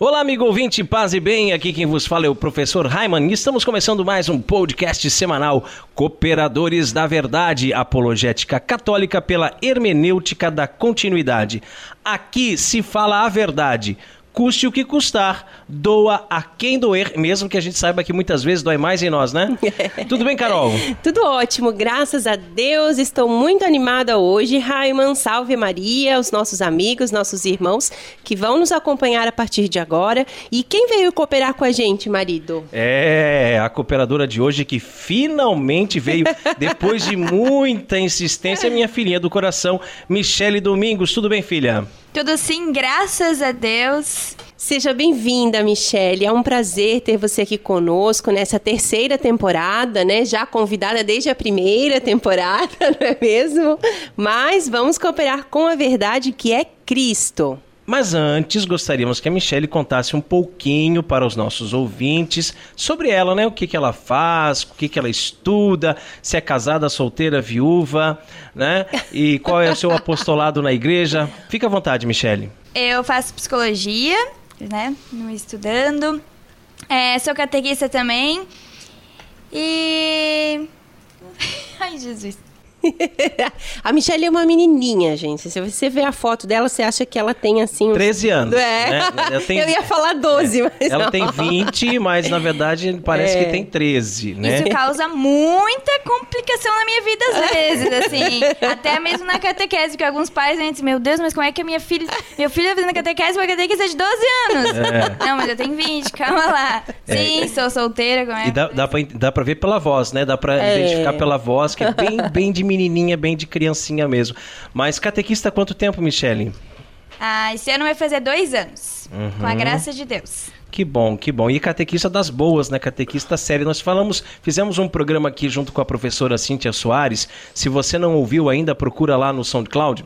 Olá, amigo ouvinte, paz e bem. Aqui quem vos fala é o professor Raiman estamos começando mais um podcast semanal Cooperadores da Verdade, apologética católica pela hermenêutica da continuidade. Aqui se fala a verdade custe o que custar, doa a quem doer, mesmo que a gente saiba que muitas vezes dói mais em nós, né? Tudo bem, Carol? Tudo ótimo, graças a Deus. Estou muito animada hoje. Raiman, salve Maria, os nossos amigos, nossos irmãos que vão nos acompanhar a partir de agora. E quem veio cooperar com a gente, marido? É, a cooperadora de hoje que finalmente veio, depois de muita insistência, minha filhinha do coração, Michele Domingos. Tudo bem, filha? Tudo sim, graças a Deus. Seja bem-vinda, Michelle. É um prazer ter você aqui conosco nessa terceira temporada, né? Já convidada desde a primeira temporada, não é mesmo? Mas vamos cooperar com a verdade que é Cristo. Mas antes, gostaríamos que a Michelle contasse um pouquinho para os nossos ouvintes sobre ela, né? O que, que ela faz, o que, que ela estuda, se é casada, solteira, viúva, né? E qual é o seu apostolado na igreja. Fica à vontade, Michelle. Eu faço psicologia, né? Estudando. É, sou catequista também. E. Ai, Jesus. a Michelle é uma menininha, gente. Se você ver a foto dela, você acha que ela tem assim. Uns... 13 anos. É. Né? Tenho... Eu ia falar 12, é. mas. Ela não. tem 20, mas na verdade parece é. que tem 13, né? Isso causa muita complicação na minha vida às vezes, assim. Até mesmo na catequese, que alguns pais dizem, meu Deus, mas como é que a minha filha. Meu filho tá fazendo catequese, uma catequese é de 12 anos. É. Não, mas eu tenho 20, calma lá. É. Sim, sou solteira, como é? E dá, dá, pra, dá pra ver pela voz, né? Dá pra é. identificar pela voz, que é bem, bem de menininha, bem de criancinha mesmo. Mas catequista há quanto tempo, Michele? Ah, esse ano vai fazer dois anos. Uhum. Com a graça de Deus. Que bom, que bom. E catequista das boas, né? Catequista séria. Nós falamos, fizemos um programa aqui junto com a professora Cíntia Soares. Se você não ouviu ainda, procura lá no SoundCloud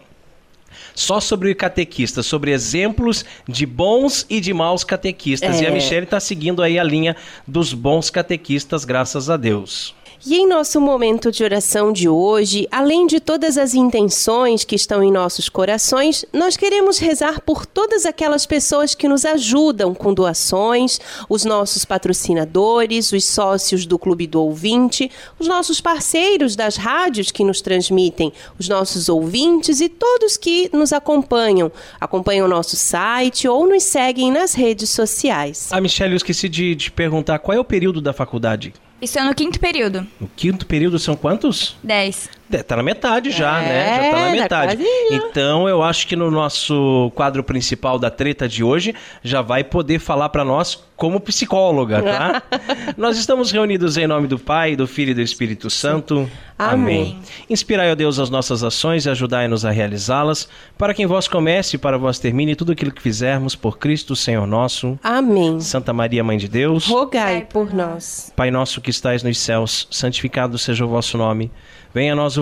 só sobre catequistas, sobre exemplos de bons e de maus catequistas. É. E a Michelle está seguindo aí a linha dos bons catequistas, graças a Deus. E em nosso momento de oração de hoje, além de todas as intenções que estão em nossos corações, nós queremos rezar por todas aquelas pessoas que nos ajudam com doações, os nossos patrocinadores, os sócios do Clube do Ouvinte, os nossos parceiros das rádios que nos transmitem, os nossos ouvintes e todos que nos acompanham, acompanham o nosso site ou nos seguem nas redes sociais. Ah, Michelle, eu esqueci de, de perguntar qual é o período da faculdade? Estou no quinto período. No quinto período são quantos? Dez. Tá na metade já, é, né? Já tá na metade. Tá então eu acho que no nosso quadro principal da treta de hoje já vai poder falar para nós como psicóloga, tá? nós estamos reunidos em nome do Pai, do Filho e do Espírito Santo. Amém. Amém. Inspirai, ó Deus, as nossas ações e ajudai-nos a realizá-las, para que em vós comece e para vós termine tudo aquilo que fizermos por Cristo, Senhor nosso. Amém. Santa Maria, Mãe de Deus, rogai por nós. Pai nosso que estais nos céus, santificado seja o vosso nome. Venha a nós o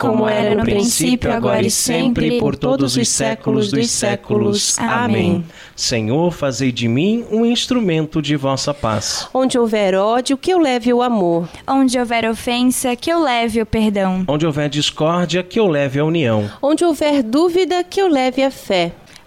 como era no princípio, agora e sempre, por todos os séculos dos séculos. Amém. Senhor, fazei de mim um instrumento de vossa paz. Onde houver ódio, que eu leve o amor. Onde houver ofensa, que eu leve o perdão. Onde houver discórdia, que eu leve a união. Onde houver dúvida, que eu leve a fé.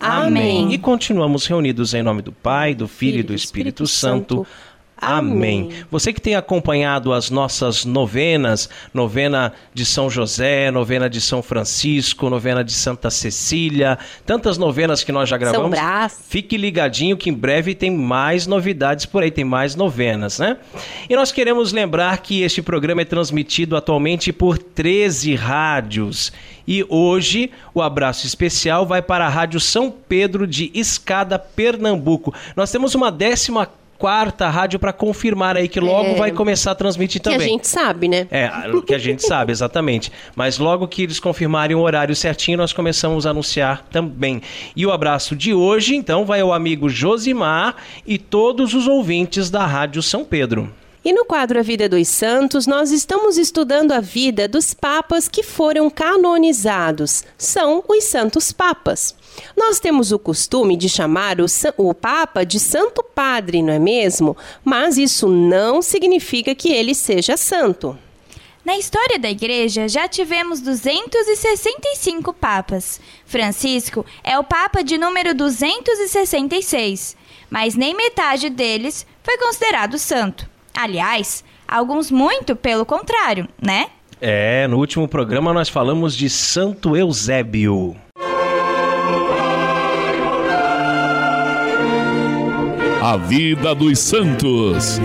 Amém. E continuamos reunidos em nome do Pai, do Filho, e do Espírito, Espírito Santo. Santo. Amém. Você que tem acompanhado as nossas novenas, novena de São José, novena de São Francisco, novena de Santa Cecília, tantas novenas que nós já gravamos. São Brás. Fique ligadinho que em breve tem mais novidades por aí, tem mais novenas, né? E nós queremos lembrar que este programa é transmitido atualmente por 13 rádios. E hoje o abraço especial vai para a Rádio São Pedro de Escada, Pernambuco. Nós temos uma décima quarta rádio para confirmar aí que logo é, vai começar a transmitir também. Que a gente sabe, né? É, que a gente sabe, exatamente. Mas logo que eles confirmarem o horário certinho, nós começamos a anunciar também. E o abraço de hoje, então, vai ao amigo Josimar e todos os ouvintes da Rádio São Pedro. E no quadro A Vida dos Santos, nós estamos estudando a vida dos papas que foram canonizados. São os Santos Papas. Nós temos o costume de chamar o, o, Papa de Santo Padre, não é mesmo? Mas isso não significa que ele seja santo. Na história da Igreja, já tivemos 265 papas. Francisco é o Papa de número 266, mas nem metade deles foi considerado santo. Aliás, alguns muito pelo contrário, né? É, no último programa nós falamos de Santo Eusébio. A vida dos santos.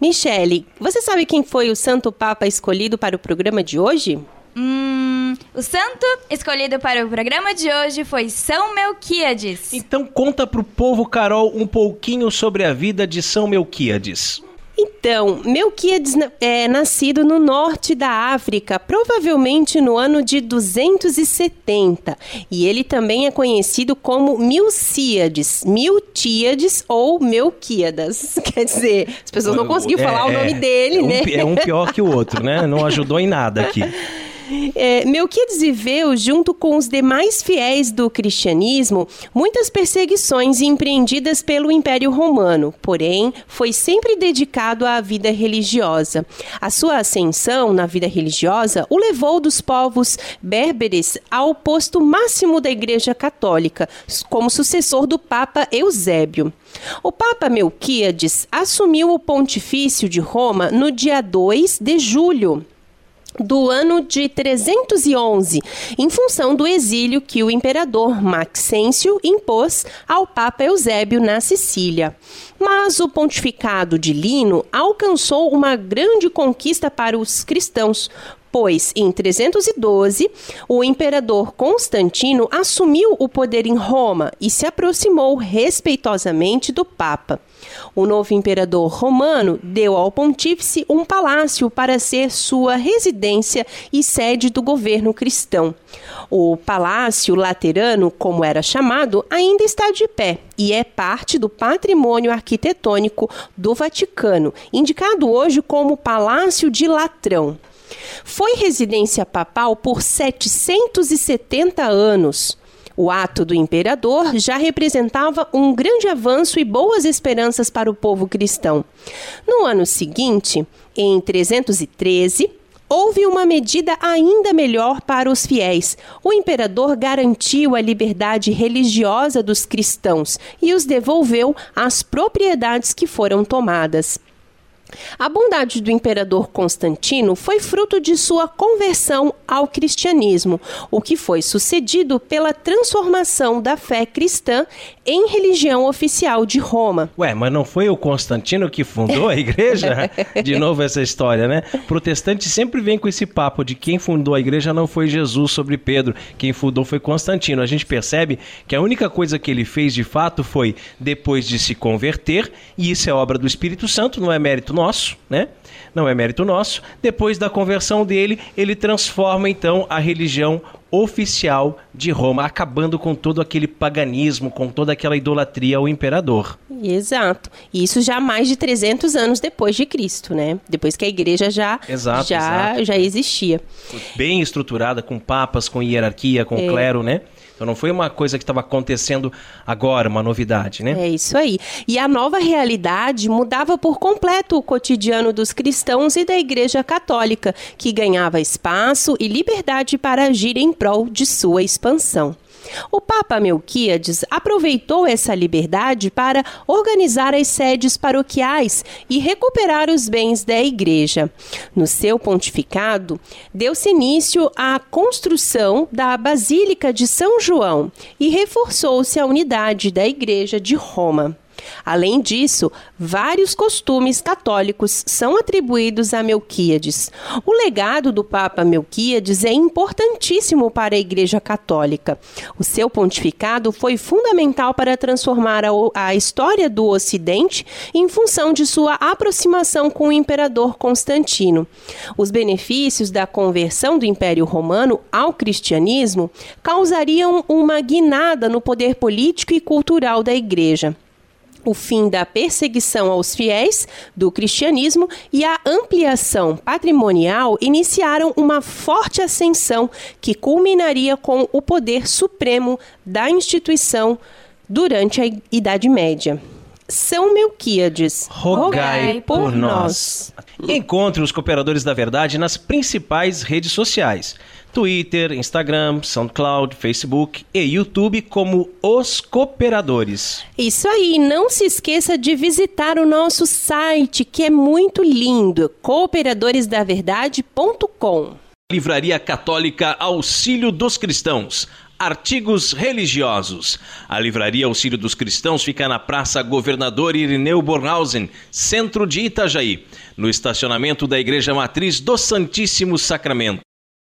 Michele, você sabe quem foi o Santo Papa escolhido para o programa de hoje? Hum, o santo escolhido para o programa de hoje foi São Melquíades. Então conta para o povo, Carol, um pouquinho sobre a vida de São Melquíades. Então, Melquíades é nascido no norte da África, provavelmente no ano de 270. E ele também é conhecido como Milcíades, Miltíades ou Melquíadas. Quer dizer, as pessoas não conseguiram é, falar o nome dele, é né? Um, é um pior que o outro, né? Não ajudou em nada aqui. É, Melquiades viveu, junto com os demais fiéis do cristianismo, muitas perseguições empreendidas pelo Império Romano, porém, foi sempre dedicado à vida religiosa. A sua ascensão na vida religiosa o levou dos povos berberes ao posto máximo da Igreja Católica, como sucessor do Papa Eusébio. O Papa Melquíades assumiu o pontifício de Roma no dia 2 de julho do ano de 311, em função do exílio que o imperador Maxêncio impôs ao Papa Eusébio na Sicília. Mas o pontificado de Lino alcançou uma grande conquista para os cristãos, pois em 312 o imperador Constantino assumiu o poder em Roma e se aproximou respeitosamente do Papa. O novo imperador romano deu ao pontífice um palácio para ser sua residência e sede do governo cristão. O Palácio Laterano, como era chamado, ainda está de pé e é parte do patrimônio arquitetônico do Vaticano, indicado hoje como Palácio de Latrão. Foi residência papal por 770 anos. O ato do imperador já representava um grande avanço e boas esperanças para o povo cristão. No ano seguinte, em 313, houve uma medida ainda melhor para os fiéis. O imperador garantiu a liberdade religiosa dos cristãos e os devolveu às propriedades que foram tomadas. A bondade do imperador Constantino foi fruto de sua conversão ao cristianismo, o que foi sucedido pela transformação da fé cristã em religião oficial de Roma. Ué, mas não foi o Constantino que fundou a igreja? de novo essa história, né? Protestante sempre vem com esse papo de quem fundou a igreja não foi Jesus sobre Pedro, quem fundou foi Constantino. A gente percebe que a única coisa que ele fez de fato foi depois de se converter, e isso é obra do Espírito Santo, não é mérito nosso, né? Não é mérito nosso. Depois da conversão dele, ele transforma então a religião oficial de Roma, acabando com todo aquele paganismo, com toda aquela idolatria ao imperador. Exato. Isso já mais de 300 anos depois de Cristo, né? Depois que a igreja já exato, já, exato. já existia. Bem estruturada, com papas, com hierarquia, com é. clero, né? Então não foi uma coisa que estava acontecendo agora, uma novidade, né? É isso aí. E a nova realidade mudava por completo o cotidiano dos cristãos e da Igreja Católica, que ganhava espaço e liberdade para agir em prol de sua expansão. O Papa Melquíades aproveitou essa liberdade para organizar as sedes paroquiais e recuperar os bens da igreja. No seu pontificado, deu-se início à construção da Basílica de São João e reforçou-se a unidade da Igreja de Roma. Além disso, vários costumes católicos são atribuídos a Melquíades. O legado do Papa Melquíades é importantíssimo para a Igreja Católica. O seu pontificado foi fundamental para transformar a, a história do Ocidente em função de sua aproximação com o imperador Constantino. Os benefícios da conversão do Império Romano ao cristianismo causariam uma guinada no poder político e cultural da Igreja o fim da perseguição aos fiéis do cristianismo e a ampliação patrimonial iniciaram uma forte ascensão que culminaria com o poder supremo da instituição durante a Idade Média. São Melquíades, rogai, rogai por, por nós. nós. Encontre os cooperadores da verdade nas principais redes sociais. Twitter, Instagram, SoundCloud, Facebook e YouTube como Os Cooperadores. Isso aí, não se esqueça de visitar o nosso site que é muito lindo, cooperadoresdaverdade.com. Livraria Católica Auxílio dos Cristãos. Artigos religiosos. A Livraria Auxílio dos Cristãos fica na Praça Governador Irineu Bornhausen, centro de Itajaí, no estacionamento da Igreja Matriz do Santíssimo Sacramento.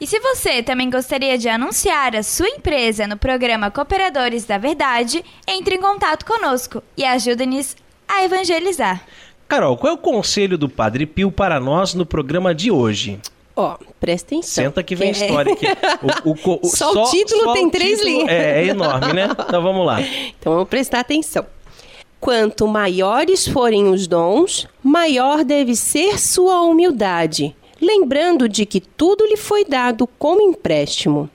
E se você também gostaria de anunciar a sua empresa no programa Cooperadores da Verdade, entre em contato conosco e ajude-nos a evangelizar. Carol, qual é o conselho do Padre Pio para nós no programa de hoje? Ó, oh, presta atenção. Senta que vem é... história aqui. O, o, o, só, só, o título só tem três título linhas. É, é enorme, né? Então vamos lá. Então vamos prestar atenção. Quanto maiores forem os dons, maior deve ser sua humildade lembrando de que tudo lhe foi dado como empréstimo.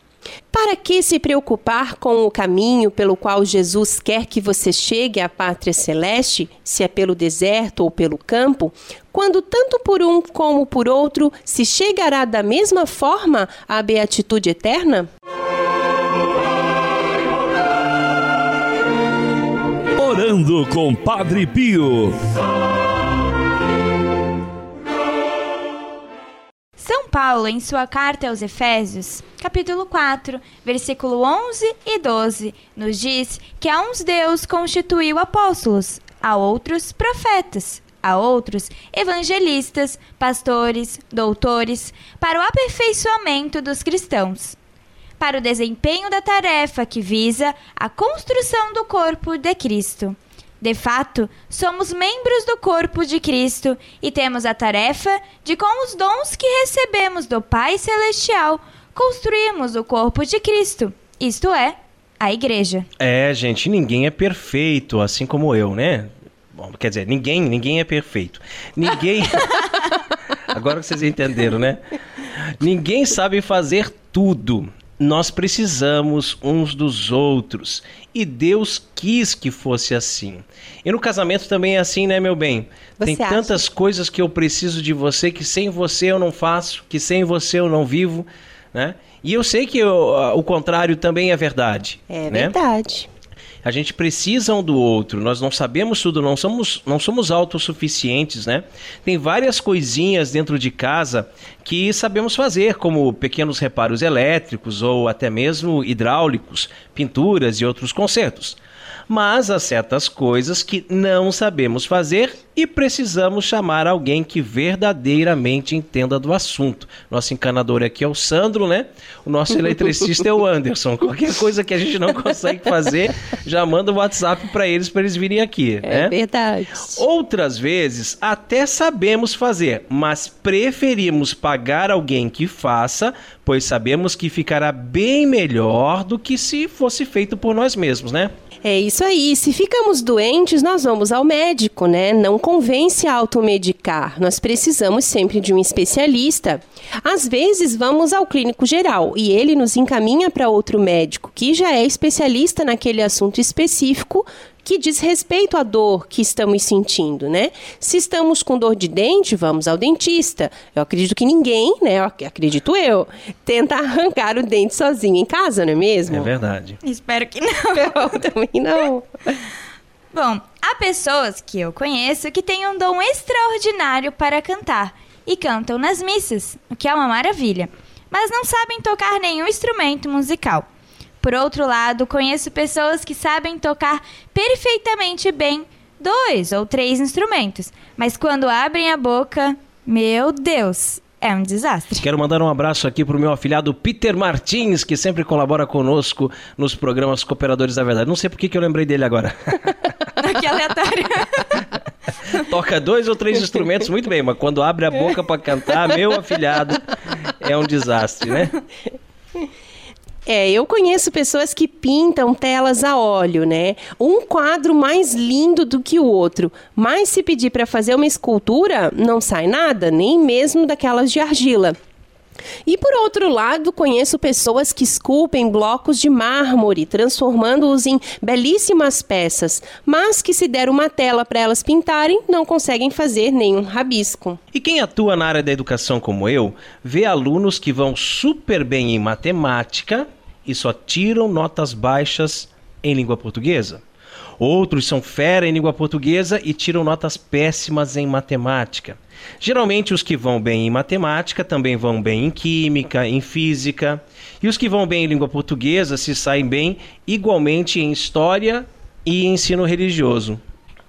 Para que se preocupar com o caminho pelo qual Jesus quer que você chegue à pátria celeste, se é pelo deserto ou pelo campo, quando tanto por um como por outro se chegará da mesma forma à beatitude eterna? Orando com Padre Pio. Paulo, em sua carta aos Efésios, capítulo 4, versículo 11 e 12, nos diz que a uns Deus constituiu apóstolos, a outros profetas, a outros evangelistas, pastores, doutores, para o aperfeiçoamento dos cristãos, para o desempenho da tarefa que visa a construção do corpo de Cristo de fato, somos membros do corpo de Cristo e temos a tarefa de, com os dons que recebemos do Pai Celestial, construirmos o corpo de Cristo, isto é, a igreja. É, gente, ninguém é perfeito, assim como eu, né? Bom, quer dizer, ninguém, ninguém é perfeito. Ninguém. Agora vocês entenderam, né? Ninguém sabe fazer tudo nós precisamos uns dos outros. E Deus quis que fosse assim. E no casamento também é assim, né, meu bem? Você Tem acha? tantas coisas que eu preciso de você que sem você eu não faço, que sem você eu não vivo, né? E eu sei que eu, o contrário também é verdade. É né? verdade. A gente precisa um do outro. Nós não sabemos tudo, não somos, não somos autossuficientes, né? Tem várias coisinhas dentro de casa que sabemos fazer, como pequenos reparos elétricos ou até mesmo hidráulicos, pinturas e outros consertos. Mas há certas coisas que não sabemos fazer e precisamos chamar alguém que verdadeiramente entenda do assunto. Nosso encanador aqui é o Sandro, né? O nosso eletricista é o Anderson. Qualquer coisa que a gente não consegue fazer, já manda o um WhatsApp para eles para eles virem aqui. É né? verdade. Outras vezes até sabemos fazer, mas preferimos pagar alguém que faça, pois sabemos que ficará bem melhor do que se fosse feito por nós mesmos, né? É isso aí. Se ficamos doentes, nós vamos ao médico, né? Não convém se automedicar. Nós precisamos sempre de um especialista. Às vezes, vamos ao clínico geral e ele nos encaminha para outro médico que já é especialista naquele assunto específico que diz respeito à dor que estamos sentindo, né? Se estamos com dor de dente, vamos ao dentista. Eu acredito que ninguém, né? Eu acredito eu, tenta arrancar o dente sozinho em casa, não é mesmo? É verdade. Espero que não. Eu também não. Bom, há pessoas que eu conheço que têm um dom extraordinário para cantar e cantam nas missas, o que é uma maravilha, mas não sabem tocar nenhum instrumento musical. Por outro lado, conheço pessoas que sabem tocar perfeitamente bem dois ou três instrumentos, mas quando abrem a boca, meu Deus, é um desastre. Quero mandar um abraço aqui para o meu afilhado Peter Martins, que sempre colabora conosco nos programas Cooperadores da Verdade. Não sei por que, que eu lembrei dele agora. que aleatório. Toca dois ou três instrumentos muito bem, mas quando abre a boca para cantar, meu afilhado, é um desastre, né? É, eu conheço pessoas que pintam telas a óleo, né? Um quadro mais lindo do que o outro. Mas se pedir para fazer uma escultura, não sai nada, nem mesmo daquelas de argila. E por outro lado, conheço pessoas que esculpem blocos de mármore, transformando-os em belíssimas peças, mas que se der uma tela para elas pintarem, não conseguem fazer nenhum rabisco. E quem atua na área da educação como eu, vê alunos que vão super bem em matemática e só tiram notas baixas em língua portuguesa. Outros são fera em língua portuguesa e tiram notas péssimas em matemática. Geralmente, os que vão bem em matemática também vão bem em química, em física. E os que vão bem em língua portuguesa se saem bem igualmente em história e ensino religioso.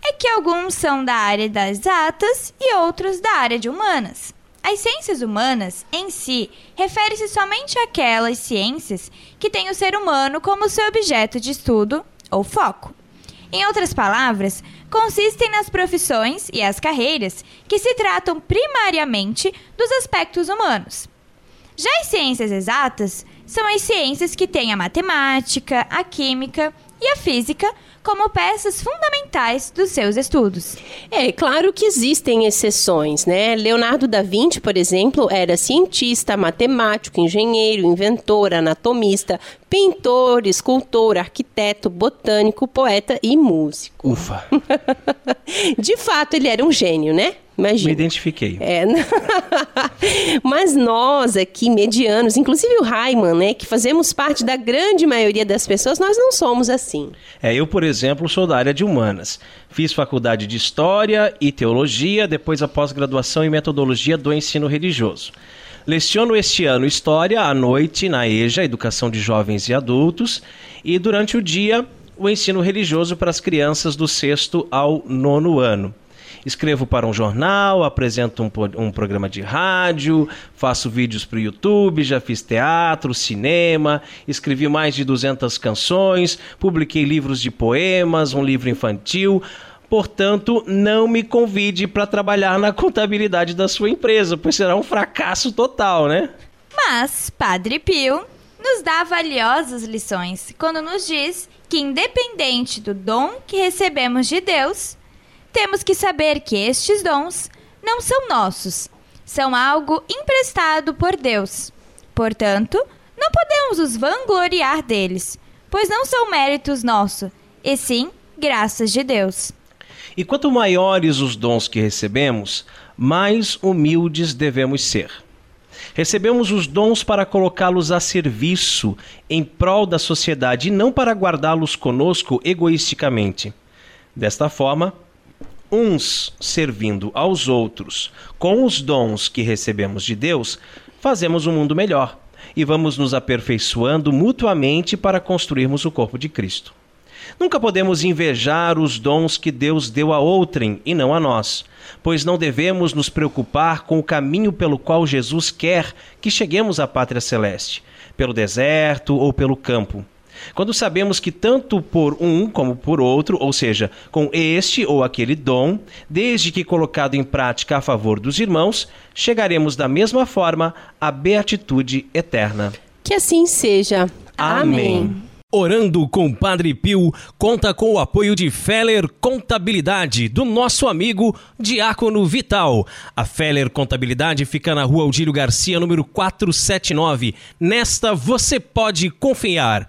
É que alguns são da área das exatas e outros da área de humanas. As ciências humanas, em si, refere-se somente àquelas ciências que têm o ser humano como seu objeto de estudo ou foco. Em outras palavras, consistem nas profissões e as carreiras que se tratam primariamente dos aspectos humanos. Já as ciências exatas são as ciências que têm a matemática, a química e a física como peças fundamentais dos seus estudos. É claro que existem exceções, né? Leonardo da Vinci, por exemplo, era cientista, matemático, engenheiro, inventor, anatomista, pintor, escultor, arquiteto, botânico, poeta e músico. Ufa! De fato, ele era um gênio, né? Imagina. Me identifiquei. É. Mas nós aqui, medianos, inclusive o Raiman, né, que fazemos parte da grande maioria das pessoas, nós não somos assim. É, eu, por exemplo, sou da área de humanas. Fiz faculdade de História e Teologia, depois a pós-graduação em Metodologia do Ensino Religioso. Leciono este ano História à noite na EJA, Educação de Jovens e Adultos, e durante o dia o ensino religioso para as crianças do sexto ao nono ano. Escrevo para um jornal, apresento um, um programa de rádio, faço vídeos para o YouTube, já fiz teatro, cinema, escrevi mais de 200 canções, publiquei livros de poemas, um livro infantil. Portanto, não me convide para trabalhar na contabilidade da sua empresa, pois será um fracasso total, né? Mas Padre Pio nos dá valiosas lições quando nos diz que, independente do dom que recebemos de Deus, temos que saber que estes dons não são nossos, são algo emprestado por Deus. Portanto, não podemos nos vangloriar deles, pois não são méritos nossos, e sim graças de Deus. E quanto maiores os dons que recebemos, mais humildes devemos ser. Recebemos os dons para colocá-los a serviço em prol da sociedade e não para guardá-los conosco egoisticamente. Desta forma, uns servindo aos outros com os dons que recebemos de Deus, fazemos um mundo melhor e vamos nos aperfeiçoando mutuamente para construirmos o corpo de Cristo. Nunca podemos invejar os dons que Deus deu a outrem e não a nós, pois não devemos nos preocupar com o caminho pelo qual Jesus quer que cheguemos à pátria celeste, pelo deserto ou pelo campo. Quando sabemos que tanto por um como por outro, ou seja, com este ou aquele dom, desde que colocado em prática a favor dos irmãos, chegaremos da mesma forma à beatitude eterna. Que assim seja. Amém. Amém. Orando com Padre Pio conta com o apoio de Feller Contabilidade, do nosso amigo Diácono Vital. A Feller Contabilidade fica na rua Aldílio Garcia, número 479. Nesta você pode confiar.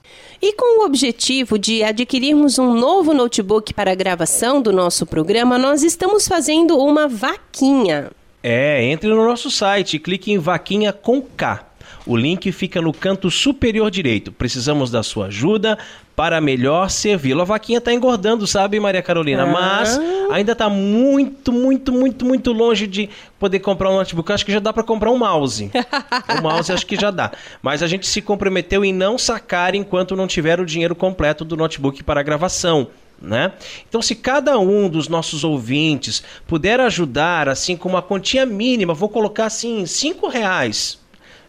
E com o objetivo de adquirirmos um novo notebook para a gravação do nosso programa, nós estamos fazendo uma vaquinha. É, entre no nosso site clique em vaquinha com K. O link fica no canto superior direito. Precisamos da sua ajuda para melhor servi-lo. A vaquinha está engordando, sabe, Maria Carolina? Ah. Mas ainda está muito, muito, muito, muito longe de poder comprar um notebook. Acho que já dá para comprar um mouse. o mouse acho que já dá. Mas a gente se comprometeu em não sacar enquanto não tiver o dinheiro completo do notebook para gravação. Né? Então, se cada um dos nossos ouvintes puder ajudar, assim, com uma quantia mínima, vou colocar assim, cinco reais,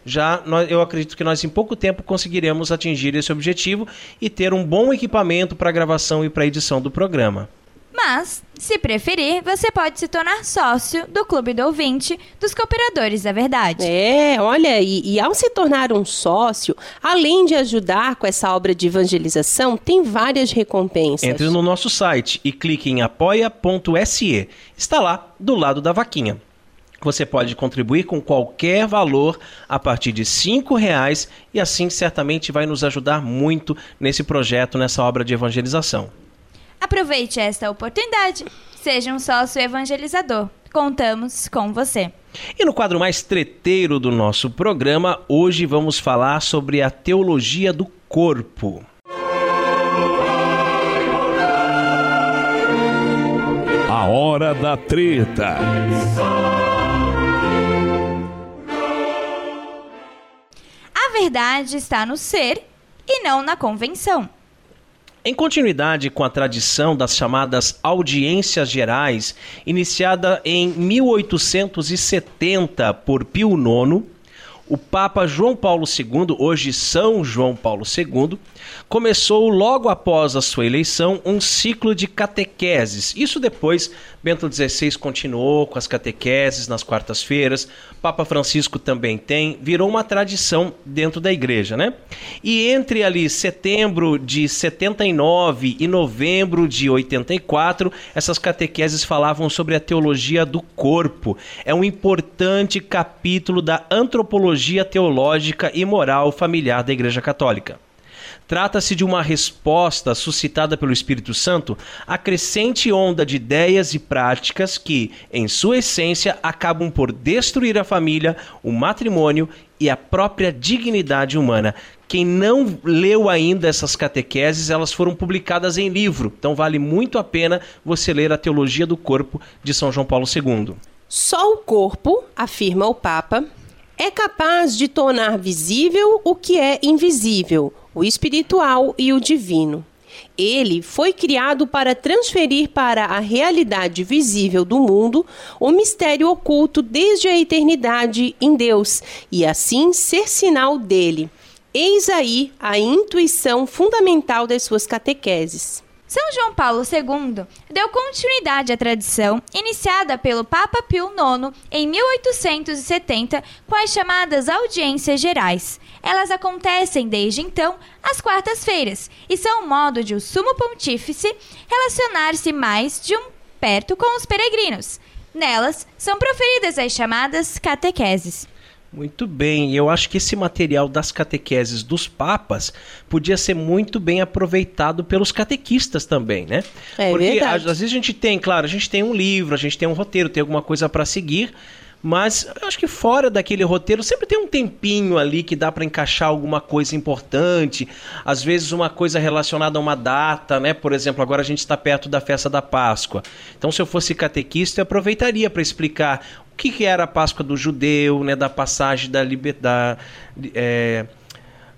já nós, eu acredito que nós em pouco tempo conseguiremos atingir esse objetivo e ter um bom equipamento para gravação e para edição do programa. Mas, se preferir, você pode se tornar sócio do Clube do Ouvinte dos Cooperadores da Verdade. É, olha, e, e, ao se tornar um sócio, além de ajudar com essa obra de evangelização, tem várias recompensas. Entre no nosso site e clique em apoia.se. Está lá, do lado da vaquinha. Você pode contribuir com qualquer valor a partir de cinco reais e assim certamente vai nos ajudar muito nesse projeto, nessa obra de evangelização. Aproveite esta oportunidade. Seja um sócio evangelizador. Contamos com você. E no quadro mais treteiro do nosso programa, hoje vamos falar sobre a teologia do corpo. A hora da treta. Verdade está no ser e não na convenção. Em continuidade com a tradição das chamadas audiências gerais, iniciada em 1870 por Pio IX, o Papa João Paulo II, hoje São João Paulo II, começou logo após a sua eleição um ciclo de catequeses. Isso depois Bento XVI continuou com as catequeses nas quartas-feiras, Papa Francisco também tem, virou uma tradição dentro da igreja, né? E entre ali setembro de 79 e novembro de 84, essas catequeses falavam sobre a teologia do corpo. É um importante capítulo da antropologia teológica e moral familiar da Igreja Católica. Trata-se de uma resposta suscitada pelo Espírito Santo à crescente onda de ideias e práticas que, em sua essência, acabam por destruir a família, o matrimônio e a própria dignidade humana. Quem não leu ainda essas catequeses, elas foram publicadas em livro, então vale muito a pena você ler a Teologia do Corpo de São João Paulo II. Só o corpo, afirma o Papa, é capaz de tornar visível o que é invisível, o espiritual e o divino. Ele foi criado para transferir para a realidade visível do mundo o mistério oculto desde a eternidade em Deus e assim ser sinal dele. Eis aí a intuição fundamental das suas catequeses. São João Paulo II deu continuidade à tradição iniciada pelo Papa Pio IX em 1870 com as chamadas audiências gerais. Elas acontecem desde então às quartas-feiras e são um modo de o sumo pontífice relacionar-se mais de um perto com os peregrinos. Nelas são proferidas as chamadas catequeses. Muito bem, eu acho que esse material das catequeses dos papas podia ser muito bem aproveitado pelos catequistas também, né? É Porque verdade. às vezes a gente tem, claro, a gente tem um livro, a gente tem um roteiro, tem alguma coisa para seguir, mas eu acho que fora daquele roteiro sempre tem um tempinho ali que dá para encaixar alguma coisa importante, às vezes uma coisa relacionada a uma data, né? Por exemplo, agora a gente está perto da festa da Páscoa. Então, se eu fosse catequista, eu aproveitaria para explicar o que, que era a Páscoa do judeu, né? Da passagem da liberdade. É,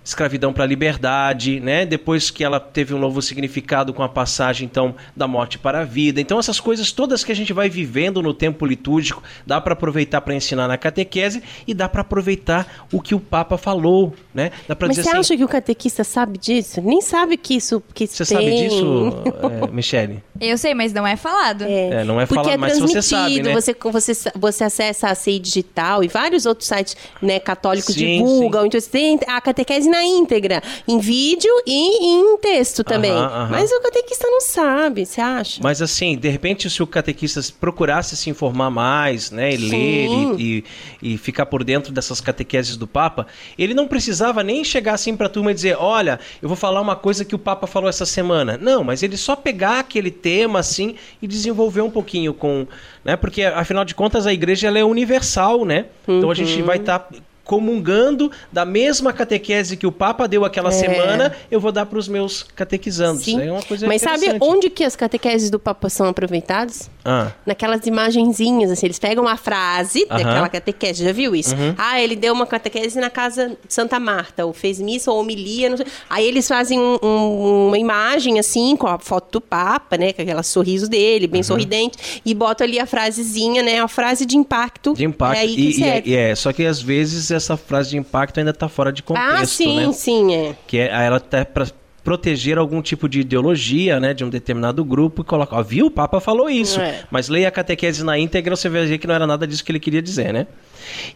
escravidão para a liberdade, né? Depois que ela teve um novo significado com a passagem então da morte para a vida. Então essas coisas todas que a gente vai vivendo no tempo litúrgico, dá para aproveitar para ensinar na catequese e dá para aproveitar o que o Papa falou, né? Dá Mas dizer você assim, acha que o catequista sabe disso? Nem sabe que isso que você tem. sabe disso, é, Michele? Eu sei, mas não é falado. É, não é Porque falado, é mas você transmitido, sabe, né? você, você, você acessa a CEI Digital e vários outros sites né, católicos Sim, divulgam. Então você tem a catequese na íntegra, em vídeo e em texto também. Aham, aham. Mas o catequista não sabe, você acha? Mas assim, de repente, se o catequista procurasse se informar mais, né, e Sim. ler e, e, e ficar por dentro dessas catequeses do Papa, ele não precisava nem chegar assim para a turma e dizer: Olha, eu vou falar uma coisa que o Papa falou essa semana. Não, mas ele só pegar aquele tema assim e desenvolver um pouquinho com. Né, porque afinal de contas a igreja ela é universal, né? Então a gente Uhum. vai estar. comungando da mesma catequese que o Papa deu aquela É. semana, eu vou dar para os meus catequizandos. Sim. É uma coisa Mas sabe onde que as catequeses do Papa são aproveitadas? Ah. Naquelas imagenzinhas, assim, eles pegam a frase Aham. daquela catequese, já viu isso? Uhum. Ah, ele deu uma catequese na casa de Santa Marta, ou fez missa ou homilia, não sei. Aí eles fazem um- um- uma imagem, assim, com a foto do Papa, né, com aquele sorriso dele, Uhum. bem sorridente, e botam ali a frasezinha, né, a frase de impacto. De impacto. É e, e é, e é, só que às vezes essa frase de impacto ainda está fora de contexto, ah, sim, né? sim, é. Que é, ela tá para proteger algum tipo de ideologia, né, de um determinado grupo e coloca, ó, viu? O Papa falou isso. É. Mas leia a catequese na íntegra, você vai ver que não era nada disso que ele queria dizer, né?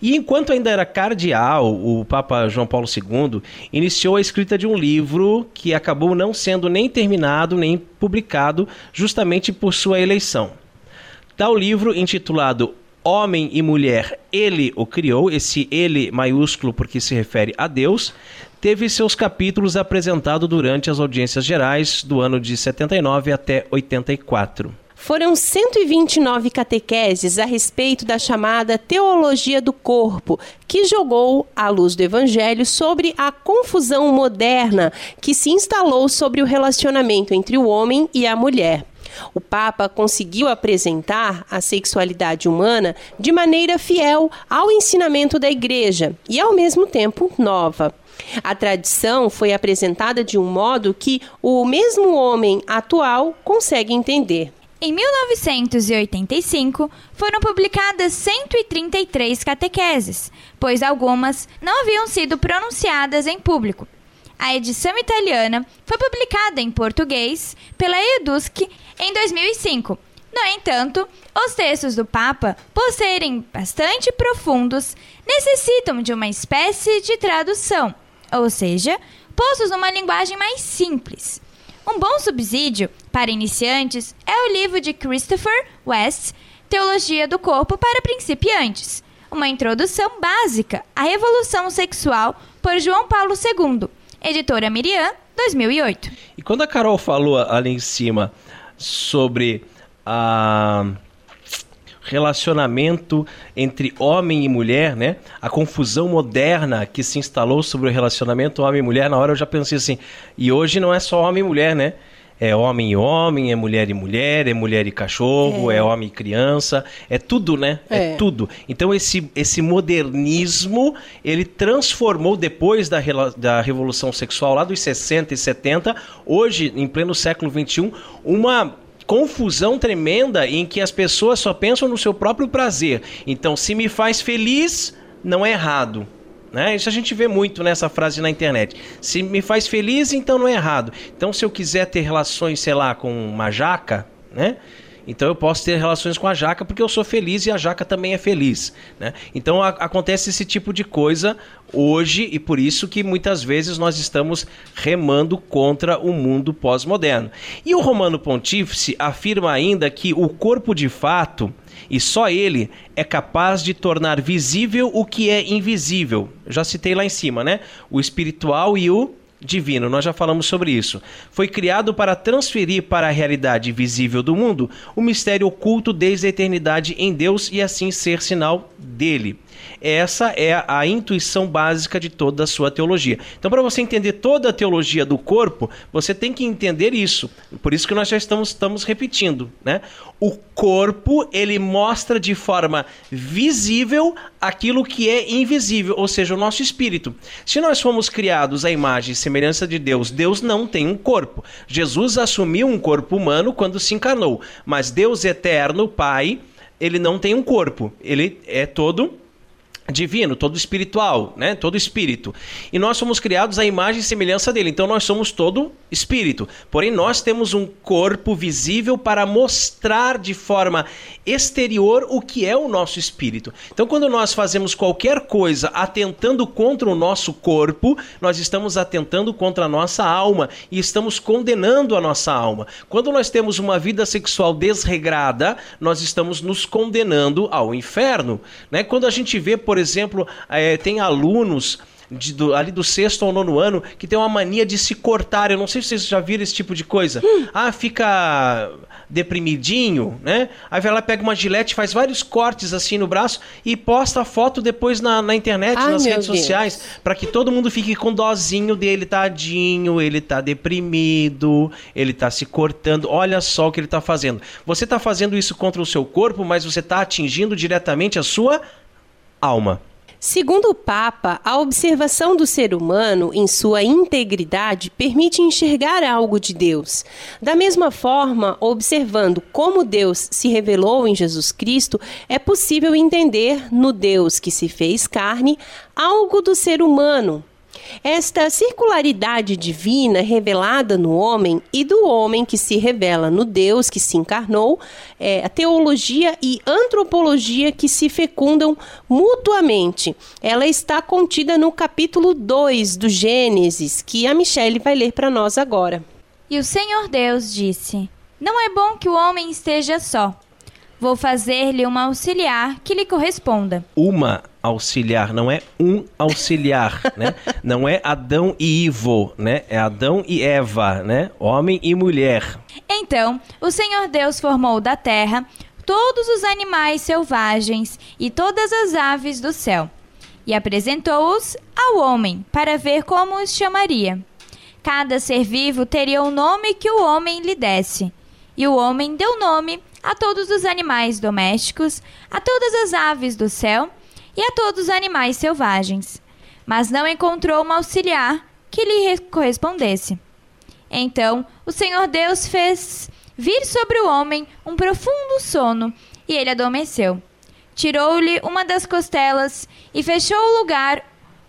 E enquanto ainda era cardeal, o Papa João Paulo II iniciou a escrita de um livro que acabou não sendo nem terminado nem publicado, justamente por sua eleição. Tal livro intitulado Homem e Mulher, Ele o Criou, esse ele maiúsculo porque se refere a Deus, teve seus capítulos apresentados durante as audiências gerais do ano de 79 até 84. Foram 129 catequeses a respeito da chamada teologia do corpo, que jogou à luz do evangelho sobre a confusão moderna que se instalou sobre o relacionamento entre o homem e a mulher. O Papa conseguiu apresentar a sexualidade humana de maneira fiel ao ensinamento da Igreja e, ao mesmo tempo, nova. A tradição foi apresentada de um modo que o mesmo homem atual consegue entender. Em 1985, foram publicadas 133 catequeses, pois algumas não haviam sido pronunciadas em público. A edição italiana foi publicada em português pela Edusc em 2005. No entanto, os textos do Papa, por serem bastante profundos, necessitam de uma espécie de tradução, ou seja, postos numa linguagem mais simples. Um bom subsídio para iniciantes é o livro de Christopher West, Teologia do Corpo para Principiantes, uma introdução básica à revolução sexual por João Paulo II, editora Miriam, 2008. E quando a Carol falou ali em cima sobre a relacionamento entre homem e mulher, né? A confusão moderna que se instalou sobre o relacionamento homem e mulher, na hora eu já pensei assim, e hoje não é só homem e mulher, né? É homem e homem, é mulher e mulher, é mulher e cachorro, é, homem e criança, é tudo, né? É, É. tudo. Então esse, esse modernismo, ele transformou depois da, da revolução sexual lá dos 60 e 70, hoje, em pleno século 21, uma confusão tremenda em que as pessoas só pensam no seu próprio prazer. Então, se me faz feliz, não é errado. Né? Isso a gente vê muito nessa frase na internet. Se me faz feliz, então não é errado. Então, se eu quiser ter relações, sei lá, com uma jaca, né? Então eu posso ter relações com a jaca porque eu sou feliz e a jaca também é feliz. Né? Então a, acontece esse tipo de coisa hoje e por isso que muitas vezes nós estamos remando contra o mundo pós-moderno. E o Romano Pontífice afirma ainda que o corpo de fato e só ele é capaz de tornar visível o que é invisível. Já citei lá em cima, né? O espiritual e o divino, nós já falamos sobre isso. Foi criado para transferir para a realidade visível do mundo o mistério oculto desde a eternidade em Deus e assim ser sinal dele. Essa é a intuição básica de toda a sua teologia. Então, para você entender toda a teologia do corpo, você tem que entender isso. Por isso que nós já estamos, estamos repetindo, né? O corpo, ele mostra de forma visível aquilo que é invisível, ou seja, o nosso espírito. Se nós fomos criados à imagem e semelhança de Deus, Deus não tem um corpo. Jesus assumiu um corpo humano quando se encarnou, mas Deus eterno, Pai, ele não tem um corpo. Ele é todo divino, todo espiritual, né? Todo espírito. E nós somos criados à imagem e semelhança dele. Então nós somos todo espírito. Porém nós temos um corpo visível para mostrar de forma exterior o que é o nosso espírito. Então quando nós fazemos qualquer coisa atentando contra o nosso corpo, nós estamos atentando contra a nossa alma e estamos condenando a nossa alma. Quando nós temos uma vida sexual desregrada, nós estamos nos condenando ao inferno, né? Quando a gente vê, por exemplo, é, tem alunos de, do, ali do sexto ao nono ano que tem uma mania de se cortar. Eu não sei se vocês já viram esse tipo de coisa. Hum. Ah, fica deprimidinho, né? Aí vai lá, pega uma gilete, faz vários cortes assim no braço e posta a foto depois na, na internet, Ai, nas redes Deus. sociais, para que todo mundo fique com dozinho dele, tadinho, ele tá deprimido, ele tá se cortando. Olha só o que ele tá fazendo. Você tá fazendo isso contra o seu corpo, mas você tá atingindo diretamente a sua alma. Segundo o Papa, a observação do ser humano em sua integridade permite enxergar algo de Deus. Da mesma forma, observando como Deus se revelou em Jesus Cristo, é possível entender no Deus que se fez carne algo do ser humano, esta circularidade divina revelada no homem e do homem que se revela no Deus que se encarnou, é, a teologia e antropologia que se fecundam mutuamente. Ela está contida no capítulo 2 do Gênesis, que a Michelle vai ler para nós agora. E o Senhor Deus disse: Não é bom que o homem esteja só. Vou fazer-lhe uma auxiliar que lhe corresponda. Uma auxiliar, não é um auxiliar, né? Não é Adão e Ivo, né? É Adão e Eva, né? Homem e mulher. Então, o Senhor Deus formou da terra todos os animais selvagens e todas as aves do céu, e apresentou-os ao homem para ver como os chamaria. Cada ser vivo teria o nome que o homem lhe desse, e o homem deu nome a todos os animais domésticos, a todas as aves do céu e a todos os animais selvagens, mas não encontrou uma auxiliar que lhe correspondesse. Então o Senhor Deus fez vir sobre o homem um profundo sono, e ele adormeceu. Tirou-lhe uma das costelas e fechou o lugar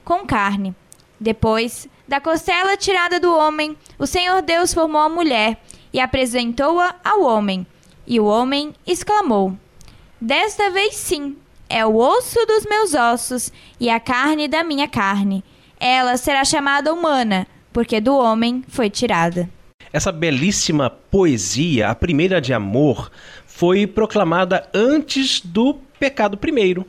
com carne. Depois da costela tirada do homem, o Senhor Deus formou a mulher e apresentou-a ao homem. E o homem exclamou: Desta vez sim, é o osso dos meus ossos e a carne da minha carne. Ela será chamada humana, porque do homem foi tirada. Essa belíssima poesia, a primeira de amor, foi proclamada antes do pecado primeiro.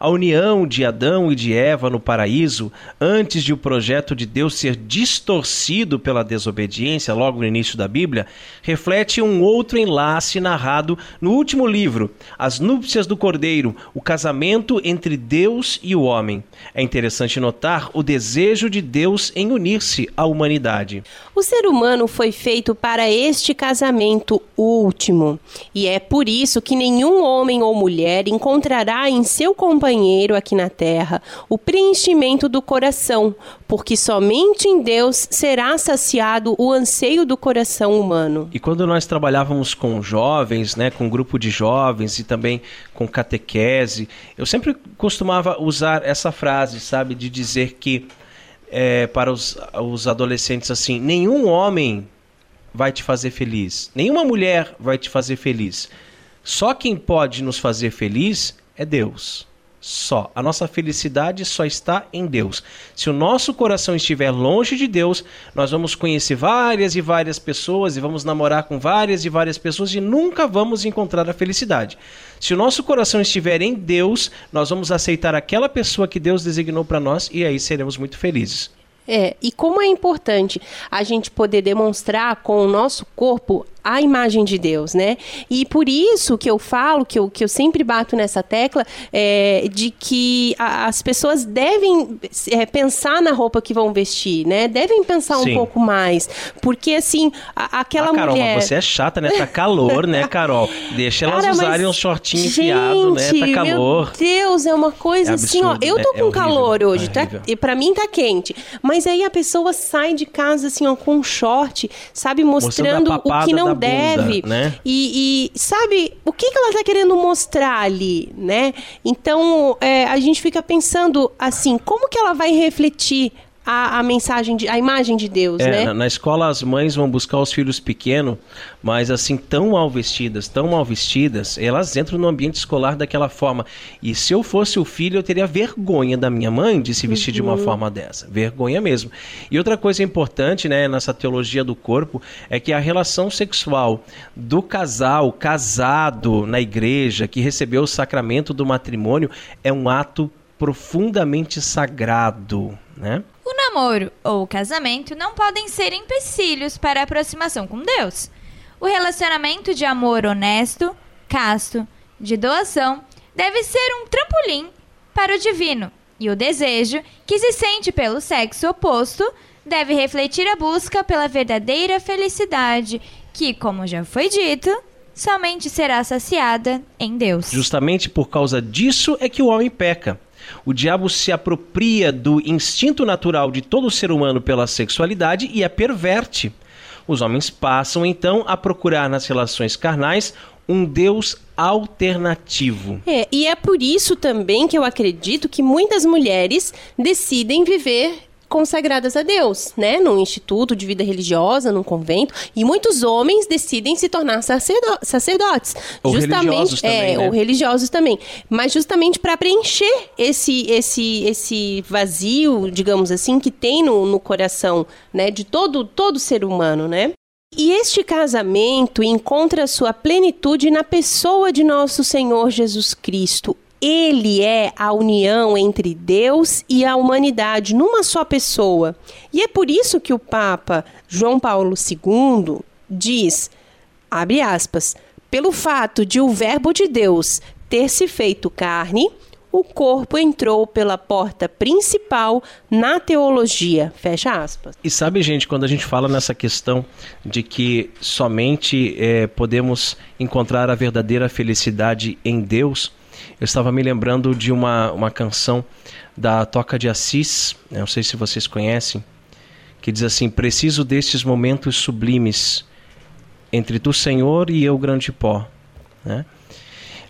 A união de Adão e de Eva no paraíso, antes de o projeto de Deus ser distorcido pela desobediência, logo no início da Bíblia, reflete um outro enlace narrado no último livro, As Núpcias do Cordeiro, o casamento entre Deus e o homem. É interessante notar o desejo de Deus em unir-se à humanidade. O ser humano foi feito para este casamento último, e é por isso que nenhum homem ou mulher encontrará em seu companheiro aqui na terra o preenchimento do coração, porque somente em Deus será saciado o anseio do coração humano. E quando nós trabalhávamos com jovens, né, com um grupo de jovens e também com catequese, eu sempre costumava usar essa frase, sabe, de dizer que é, para os, os adolescentes assim, nenhum homem vai te fazer feliz. Nenhuma mulher vai te fazer feliz. Só quem pode nos fazer feliz é Deus só. A nossa felicidade só está em Deus. Se o nosso coração estiver longe de Deus, nós vamos conhecer várias e várias pessoas e vamos namorar com várias e várias pessoas e nunca vamos encontrar a felicidade. Se o nosso coração estiver em Deus, nós vamos aceitar aquela pessoa que Deus designou para nós e aí seremos muito felizes. É, e como é importante a gente poder demonstrar com o nosso corpo a imagem de Deus, né? E por isso que eu falo, que eu, que eu sempre bato nessa tecla, é, de que a, as pessoas devem é, pensar na roupa que vão vestir, né? Devem pensar Sim. um pouco mais. Porque, assim, a, aquela ah, Carol, mulher... mas você é chata, né? Tá calor, né, Carol? Deixa elas Cara, usarem um shortinho enfiado, né? Tá calor. Meu Deus, é uma coisa é absurdo, assim, ó. Eu tô né? com é calor hoje, tá? E pra mim tá quente. Mas aí a pessoa sai de casa, assim, ó, com um short, sabe? Mostrando o que não deve. Né? e, e, sabe, o que, que ela está querendo mostrar ali, né? Então, é, a gente fica pensando assim, como que ela vai refletir a, a mensagem, de, a imagem de Deus, é, né? Na, na, escola as mães vão buscar os filhos pequenos, mas assim, tão mal vestidas, tão mal vestidas, elas entram no ambiente escolar daquela forma. E se eu fosse o filho, eu teria vergonha da minha mãe de se vestir uhum. de uma uhum. forma dessa. Vergonha mesmo. E outra coisa importante, né, nessa teologia do corpo, é que a relação sexual do casal casado na igreja, que recebeu o sacramento do matrimônio, é um ato profundamente sagrado, né? Namoro ou o casamento não podem ser empecilhos para a aproximação com Deus. O relacionamento de amor honesto, casto, de doação, deve ser um trampolim para o divino, e o desejo que se sente pelo sexo oposto deve refletir a busca pela verdadeira felicidade, que, como já foi dito, somente será saciada em Deus. Justamente por causa disso é que o homem peca. O diabo se apropria do instinto natural de todo ser humano pela sexualidade e a perverte. Os homens passam então a procurar nas relações carnais um Deus alternativo. É, e é por isso também que eu acredito que muitas mulheres decidem viver consagradas a Deus, né? Num instituto de vida religiosa, num convento, e muitos homens decidem se tornar sacerdo sacerdotes, ou justamente, religiosos também, é, né? ou religiosos também, mas justamente para preencher esse esse esse vazio, digamos assim, que tem no, no coração, né, de todo todo ser humano, né? E este casamento encontra sua plenitude na pessoa de nosso Senhor Jesus Cristo, ele é a união entre Deus e a humanidade numa só pessoa. E é por isso que o Papa João Paulo II diz, abre aspas, pelo fato de o Verbo de Deus ter se feito carne, o corpo entrou pela porta principal na teologia. Fecha aspas. E sabe, gente, quando a gente fala nessa questão de que somente é, podemos encontrar a verdadeira felicidade em Deus, eu estava me lembrando de uma, uma canção da Toca de Assis, não sei se vocês conhecem, que diz assim: Preciso destes momentos sublimes entre tu, Senhor, e eu, grande pó. Né?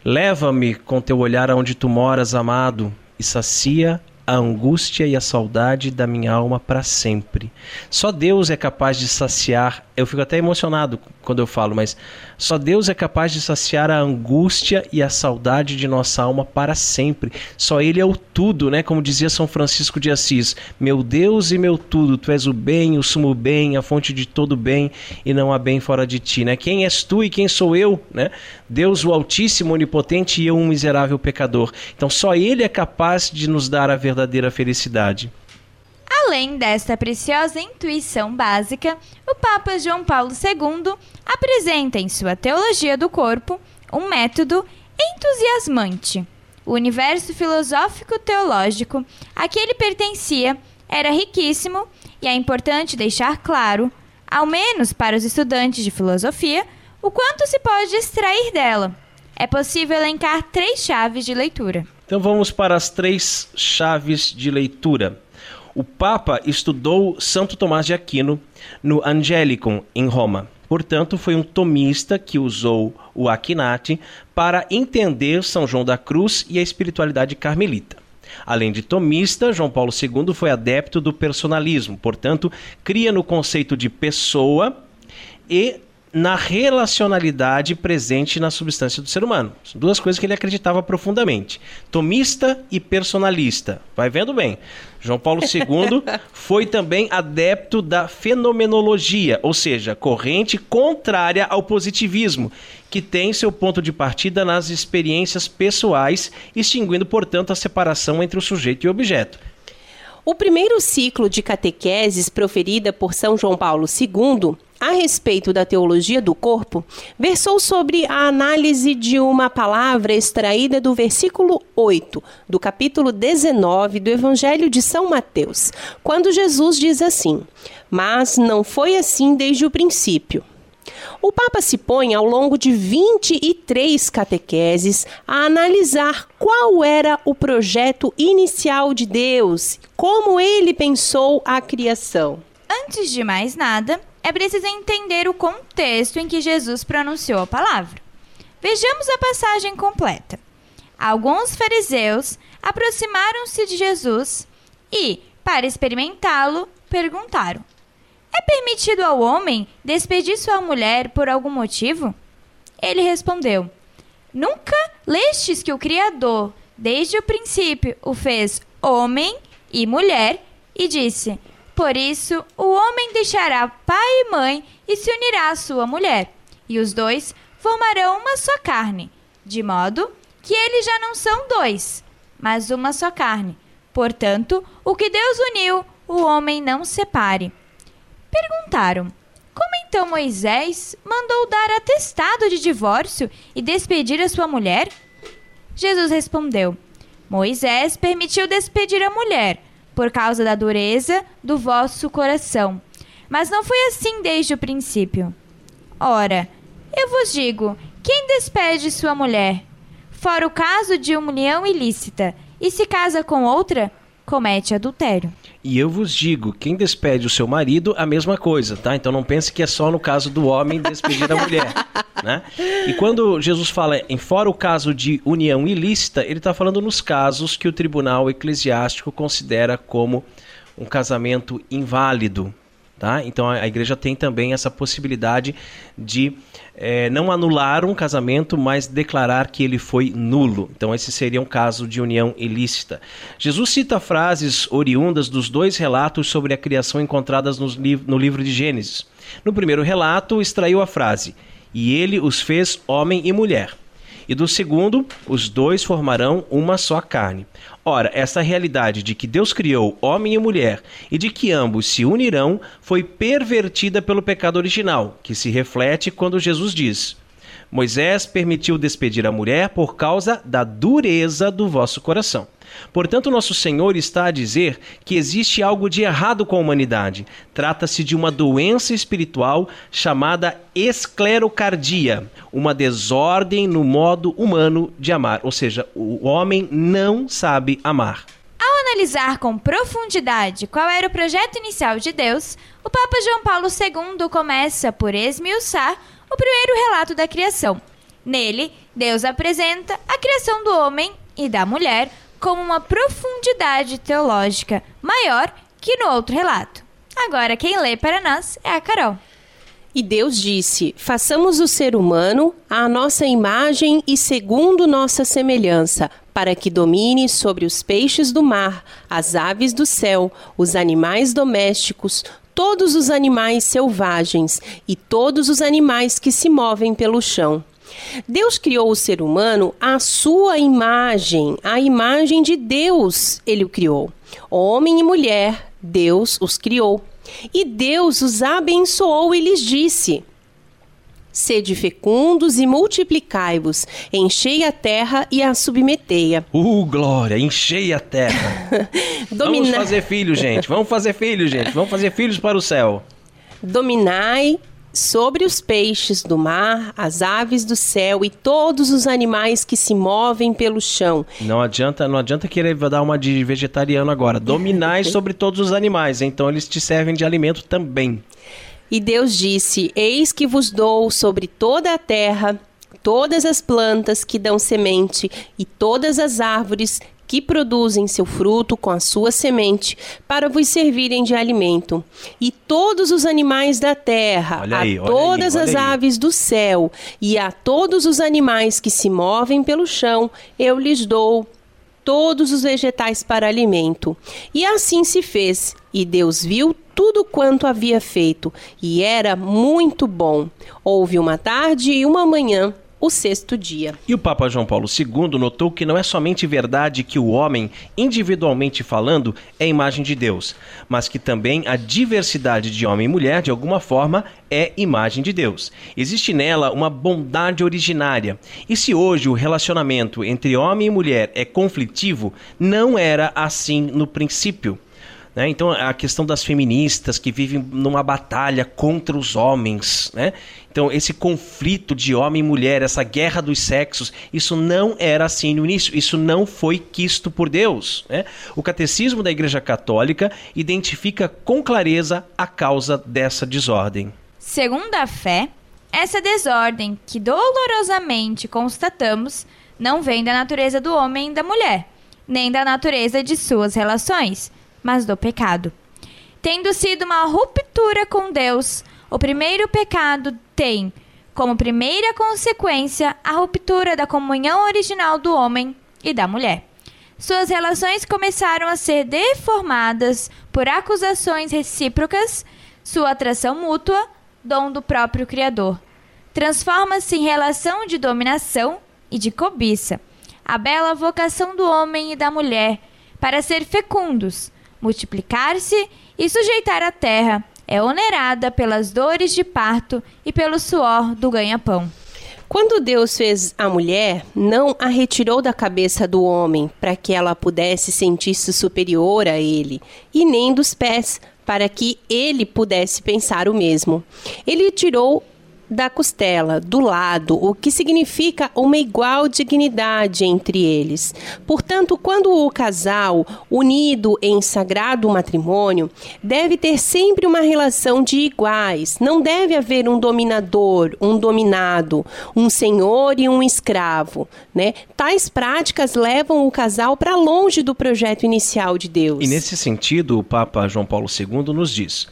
Leva-me com teu olhar aonde tu moras, amado, e sacia a angústia e a saudade da minha alma para sempre. Só Deus é capaz de saciar. Eu fico até emocionado quando eu falo, mas só Deus é capaz de saciar a angústia e a saudade de nossa alma para sempre. Só Ele é o tudo, né? Como dizia São Francisco de Assis: Meu Deus e meu tudo, Tu és o bem, o sumo bem, a fonte de todo bem, e não há bem fora de Ti, né? Quem és Tu e quem sou eu, né? Deus o Altíssimo, Onipotente e eu, um miserável pecador. Então só Ele é capaz de nos dar a verdadeira felicidade. Além desta preciosa intuição básica, o Papa João Paulo II apresenta em sua Teologia do Corpo um método entusiasmante. O universo filosófico teológico a que ele pertencia era riquíssimo e é importante deixar claro, ao menos para os estudantes de filosofia, o quanto se pode extrair dela. É possível elencar três chaves de leitura. Então vamos para as três chaves de leitura. O Papa estudou Santo Tomás de Aquino no Angelicum, em Roma. Portanto, foi um tomista que usou o Akinate para entender São João da Cruz e a espiritualidade carmelita. Além de tomista, João Paulo II foi adepto do personalismo, portanto, cria no conceito de pessoa e na relacionalidade presente na substância do ser humano. São duas coisas que ele acreditava profundamente. Tomista e personalista. Vai vendo bem. João Paulo II foi também adepto da fenomenologia, ou seja, corrente contrária ao positivismo, que tem seu ponto de partida nas experiências pessoais, extinguindo, portanto, a separação entre o sujeito e o objeto. O primeiro ciclo de catequeses proferida por São João Paulo II a respeito da teologia do corpo, versou sobre a análise de uma palavra extraída do versículo 8 do capítulo 19 do Evangelho de São Mateus, quando Jesus diz assim: Mas não foi assim desde o princípio. O Papa se põe ao longo de 23 catequeses a analisar qual era o projeto inicial de Deus, como ele pensou a criação. Antes de mais nada, é preciso entender o contexto em que Jesus pronunciou a palavra. Vejamos a passagem completa. Alguns fariseus aproximaram-se de Jesus e, para experimentá-lo, perguntaram: É permitido ao homem despedir sua mulher por algum motivo? Ele respondeu: Nunca lestes que o Criador, desde o princípio, o fez homem e mulher, e disse: por isso, o homem deixará pai e mãe e se unirá à sua mulher, e os dois formarão uma só carne, de modo que eles já não são dois, mas uma só carne. Portanto, o que Deus uniu, o homem não separe. Perguntaram: Como então Moisés mandou dar atestado de divórcio e despedir a sua mulher? Jesus respondeu: Moisés permitiu despedir a mulher por causa da dureza do vosso coração. Mas não foi assim desde o princípio. Ora, eu vos digo: quem despede sua mulher, fora o caso de união ilícita, e se casa com outra, comete adultério. E eu vos digo, quem despede o seu marido, a mesma coisa, tá? Então não pense que é só no caso do homem despedir a mulher, né? E quando Jesus fala em fora o caso de união ilícita, ele está falando nos casos que o tribunal eclesiástico considera como um casamento inválido, Tá? Então a, igreja tem também essa possibilidade de é, não anular um casamento, mas declarar que ele foi nulo. Então esse seria um caso de união ilícita. Jesus cita frases oriundas dos dois relatos sobre a criação encontradas no, no livro de Gênesis. No primeiro relato, extraiu a frase: E ele os fez homem e mulher. E do segundo, os dois formarão uma só carne. Ora, essa realidade de que Deus criou homem e mulher e de que ambos se unirão foi pervertida pelo pecado original, que se reflete quando Jesus diz: Moisés permitiu despedir a mulher por causa da dureza do vosso coração. Portanto, nosso Senhor está a dizer que existe algo de errado com a humanidade. Trata-se de uma doença espiritual chamada esclerocardia, uma desordem no modo humano de amar, ou seja, o homem não sabe amar. Ao analisar com profundidade qual era o projeto inicial de Deus, o Papa João Paulo II começa por esmiuçar o primeiro relato da criação. Nele, Deus apresenta a criação do homem e da mulher com uma profundidade teológica maior que no outro relato. Agora, quem lê para nós é a Carol. E Deus disse: Façamos o ser humano à nossa imagem e segundo nossa semelhança, para que domine sobre os peixes do mar, as aves do céu, os animais domésticos, todos os animais selvagens e todos os animais que se movem pelo chão. Deus criou o ser humano à sua imagem, a imagem de Deus ele o criou. Homem e mulher, Deus os criou. E Deus os abençoou e lhes disse: Sede fecundos e multiplicai-vos, enchei a terra e a submeteia. Uh, glória, enchei a terra. Domina... Vamos fazer filhos, gente. Vamos fazer filhos, gente. Vamos fazer filhos para o céu. Dominai sobre os peixes do mar, as aves do céu e todos os animais que se movem pelo chão. Não adianta, não adianta querer dar uma de vegetariano agora. Dominai sobre todos os animais, então eles te servem de alimento também. E Deus disse: Eis que vos dou sobre toda a terra todas as plantas que dão semente e todas as árvores que produzem seu fruto com a sua semente, para vos servirem de alimento. E todos os animais da terra, aí, a todas aí, as aí. aves do céu e a todos os animais que se movem pelo chão, eu lhes dou todos os vegetais para alimento. E assim se fez. E Deus viu tudo quanto havia feito, e era muito bom. Houve uma tarde e uma manhã, o sexto dia. E o Papa João Paulo II notou que não é somente verdade que o homem, individualmente falando, é imagem de Deus, mas que também a diversidade de homem e mulher, de alguma forma, é imagem de Deus. Existe nela uma bondade originária. E se hoje o relacionamento entre homem e mulher é conflitivo, não era assim no princípio. Né? Então, a questão das feministas que vivem numa batalha contra os homens. Né? Então, esse conflito de homem e mulher, essa guerra dos sexos, isso não era assim no início. Isso não foi quisto por Deus. Né? O catecismo da Igreja Católica identifica com clareza a causa dessa desordem. Segundo a fé, essa desordem que dolorosamente constatamos não vem da natureza do homem e da mulher, nem da natureza de suas relações mas do pecado. Tendo sido uma ruptura com Deus, o primeiro pecado tem como primeira consequência a ruptura da comunhão original do homem e da mulher. Suas relações começaram a ser deformadas por acusações recíprocas, sua atração mútua, dom do próprio Criador. Transforma-se em relação de dominação e de cobiça. A bela vocação do homem e da mulher para ser fecundos, multiplicar-se e sujeitar a terra, é onerada pelas dores de parto e pelo suor do ganha-pão. Quando Deus fez a mulher, não a retirou da cabeça do homem para que ela pudesse sentir-se superior a ele, e nem dos pés para que ele pudesse pensar o mesmo. Ele tirou da costela, do lado, o que significa uma igual dignidade entre eles. Portanto, quando o casal, unido em sagrado matrimônio, deve ter sempre uma relação de iguais. Não deve haver um dominador, um dominado, um senhor e um escravo. Né? Tais práticas levam o casal para longe do projeto inicial de Deus. E nesse sentido, o Papa João Paulo II nos diz.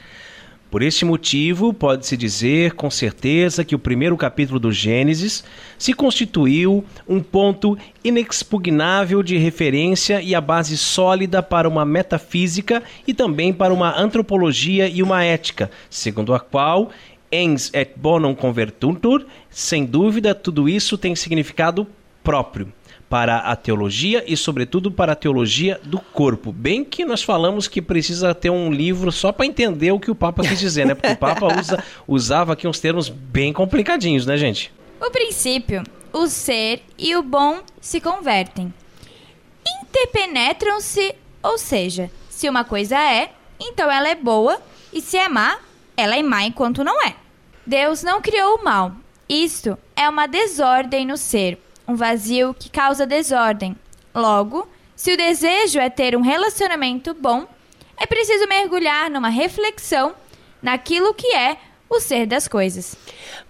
Por este motivo, pode-se dizer com certeza que o primeiro capítulo do Gênesis se constituiu um ponto inexpugnável de referência e a base sólida para uma metafísica e também para uma antropologia e uma ética, segundo a qual ens et bonum convertuntur, sem dúvida, tudo isso tem significado próprio para a teologia e, sobretudo, para a teologia do corpo. Bem que nós falamos que precisa ter um livro só para entender o que o Papa quis dizer, né? Porque o Papa usa, usava aqui uns termos bem complicadinhos, né, gente? O princípio, o ser e o bom se convertem. Interpenetram-se, ou seja, se uma coisa é, então ela é boa, e se é má, ela é má enquanto não é. Deus não criou o mal. Isto é uma desordem no ser, um vazio que causa desordem. Logo, se o desejo é ter um relacionamento bom, é preciso mergulhar numa reflexão naquilo que é o ser das coisas.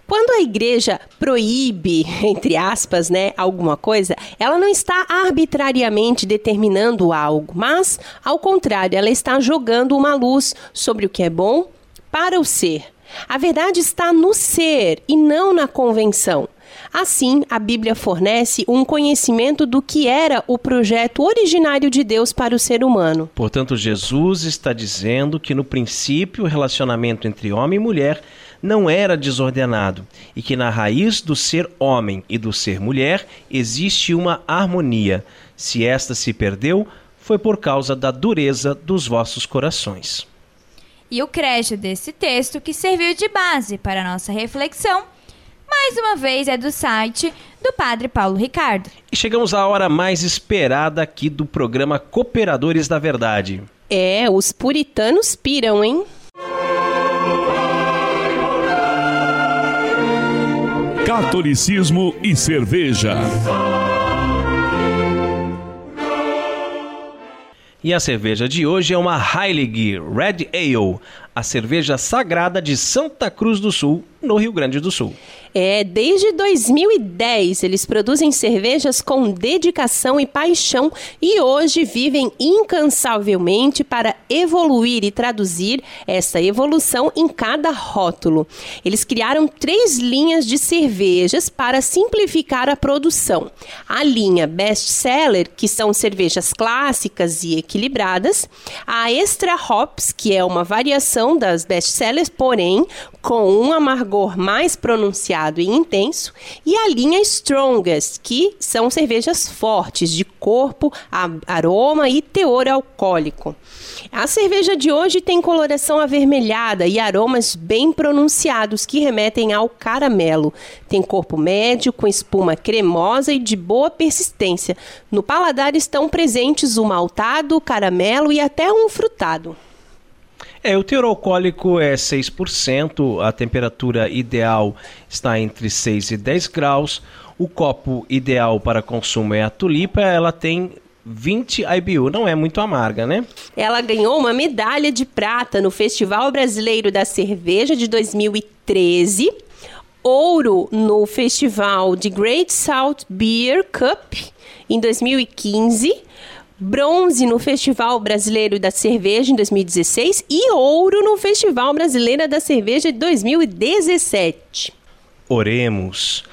Quando a igreja proíbe, entre aspas, né, alguma coisa, ela não está arbitrariamente determinando algo, mas, ao contrário, ela está jogando uma luz sobre o que é bom para o ser. A verdade está no ser e não na convenção. Assim, a Bíblia fornece um conhecimento do que era o projeto originário de Deus para o ser humano. Portanto, Jesus está dizendo que no princípio o relacionamento entre homem e mulher não era desordenado e que na raiz do ser homem e do ser mulher existe uma harmonia. Se esta se perdeu, foi por causa da dureza dos vossos corações. E o crédito desse texto que serviu de base para a nossa reflexão mais uma vez é do site do Padre Paulo Ricardo. E chegamos à hora mais esperada aqui do programa Cooperadores da Verdade. É, os puritanos piram, hein? Catolicismo e cerveja. E a cerveja de hoje é uma Heilig Red Ale, a cerveja sagrada de Santa Cruz do Sul, no Rio Grande do Sul. É, desde 2010 eles produzem cervejas com dedicação e paixão e hoje vivem incansavelmente para evoluir e traduzir essa evolução em cada rótulo. Eles criaram três linhas de cervejas para simplificar a produção. A linha Best Seller, que são cervejas clássicas e equilibradas, a Extra Hops, que é uma variação das Best Sellers, porém com um amargor mais pronunciado e intenso, e a linha Strongest, que são cervejas fortes de corpo, aroma e teor alcoólico. A cerveja de hoje tem coloração avermelhada e aromas bem pronunciados que remetem ao caramelo. Tem corpo médio, com espuma cremosa e de boa persistência. No paladar estão presentes o maltado, o caramelo e até um frutado. É, o teor alcoólico é 6%, a temperatura ideal está entre 6 e 10 graus. O copo ideal para consumo é a tulipa, ela tem 20 IBU, não é muito amarga, né? Ela ganhou uma medalha de prata no Festival Brasileiro da Cerveja de 2013, ouro no Festival de Great Salt Beer Cup em 2015 bronze no Festival Brasileiro da Cerveja em 2016 e ouro no Festival Brasileiro da Cerveja de 2017. Oremos.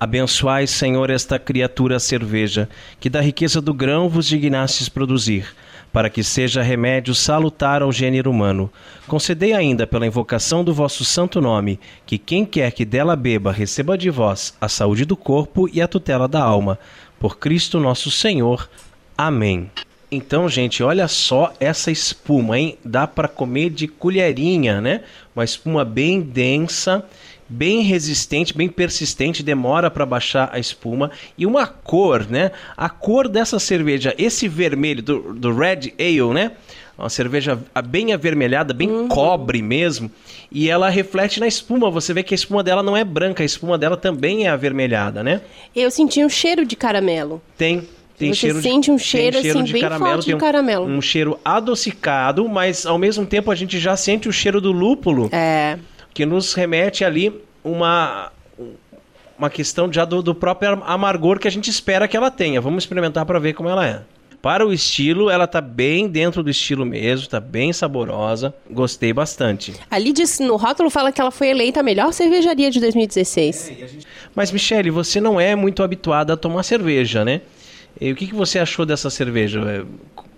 Abençoai, Senhor, esta criatura cerveja, que da riqueza do grão vos dignastes produzir, para que seja remédio salutar ao gênero humano. Concedei ainda, pela invocação do vosso santo nome, que quem quer que dela beba receba de vós a saúde do corpo e a tutela da alma. Por Cristo nosso Senhor. Amém. Então, gente, olha só essa espuma, hein? Dá para comer de colherinha, né? Uma espuma bem densa, bem resistente, bem persistente, demora para baixar a espuma e uma cor, né? A cor dessa cerveja, esse vermelho do, do Red Ale, né? Uma cerveja bem avermelhada, bem uhum. cobre mesmo, e ela reflete na espuma. Você vê que a espuma dela não é branca, a espuma dela também é avermelhada, né? Eu senti um cheiro de caramelo. Tem, tem Você cheiro sente um cheiro, cheiro assim, bem caramelo, forte de caramelo. Um, um, cheiro adocicado, mas ao mesmo tempo a gente já sente o cheiro do lúpulo. É. Que nos remete ali uma uma questão já do, do próprio amargor que a gente espera que ela tenha. Vamos experimentar para ver como ela é. Para o estilo, ela tá bem dentro do estilo mesmo, tá bem saborosa. Gostei bastante. Ali diz, no rótulo fala que ela foi eleita a melhor cervejaria de 2016. É, gente... Mas, Michele, você não é muito habituada a tomar cerveja, né? E o que, que você achou dessa cerveja? É,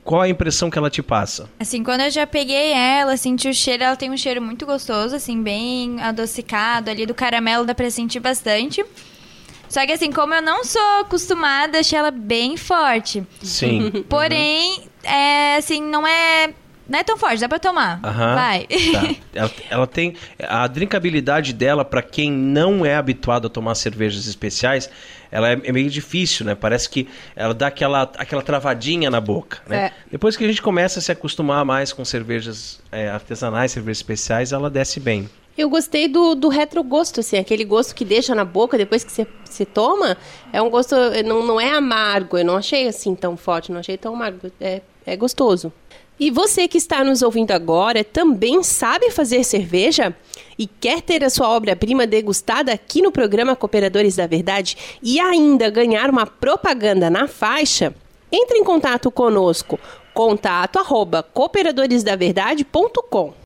qual a impressão que ela te passa? Assim, quando eu já peguei ela, senti o cheiro, ela tem um cheiro muito gostoso, assim, bem adocicado ali, do caramelo dá pra sentir bastante. Só que assim, como eu não sou acostumada, achei ela bem forte. Sim. Porém, uhum. é, assim, não é não é tão forte, dá pra tomar. Uhum, Vai. Tá. Ela, ela, tem. A drinkabilidade dela, para quem não é habituado a tomar cervejas especiais, ela é, é, meio difícil, né? Parece que ela dá aquela, aquela travadinha na boca, né? É. Depois que a gente começa a se acostumar mais com cervejas é, artesanais, cervejas especiais, ela desce bem. Eu gostei do, do retrogosto, assim, aquele gosto que deixa na boca depois que você, você toma. É um gosto, não, não é amargo, eu não achei assim tão forte, não achei tão amargo. É, é gostoso. E você que está nos ouvindo agora também sabe fazer cerveja? E quer ter a sua obra-prima degustada aqui no programa Cooperadores da Verdade e ainda ganhar uma propaganda na faixa? Entre em contato conosco, contato arroba cooperadoresdaverdade.com.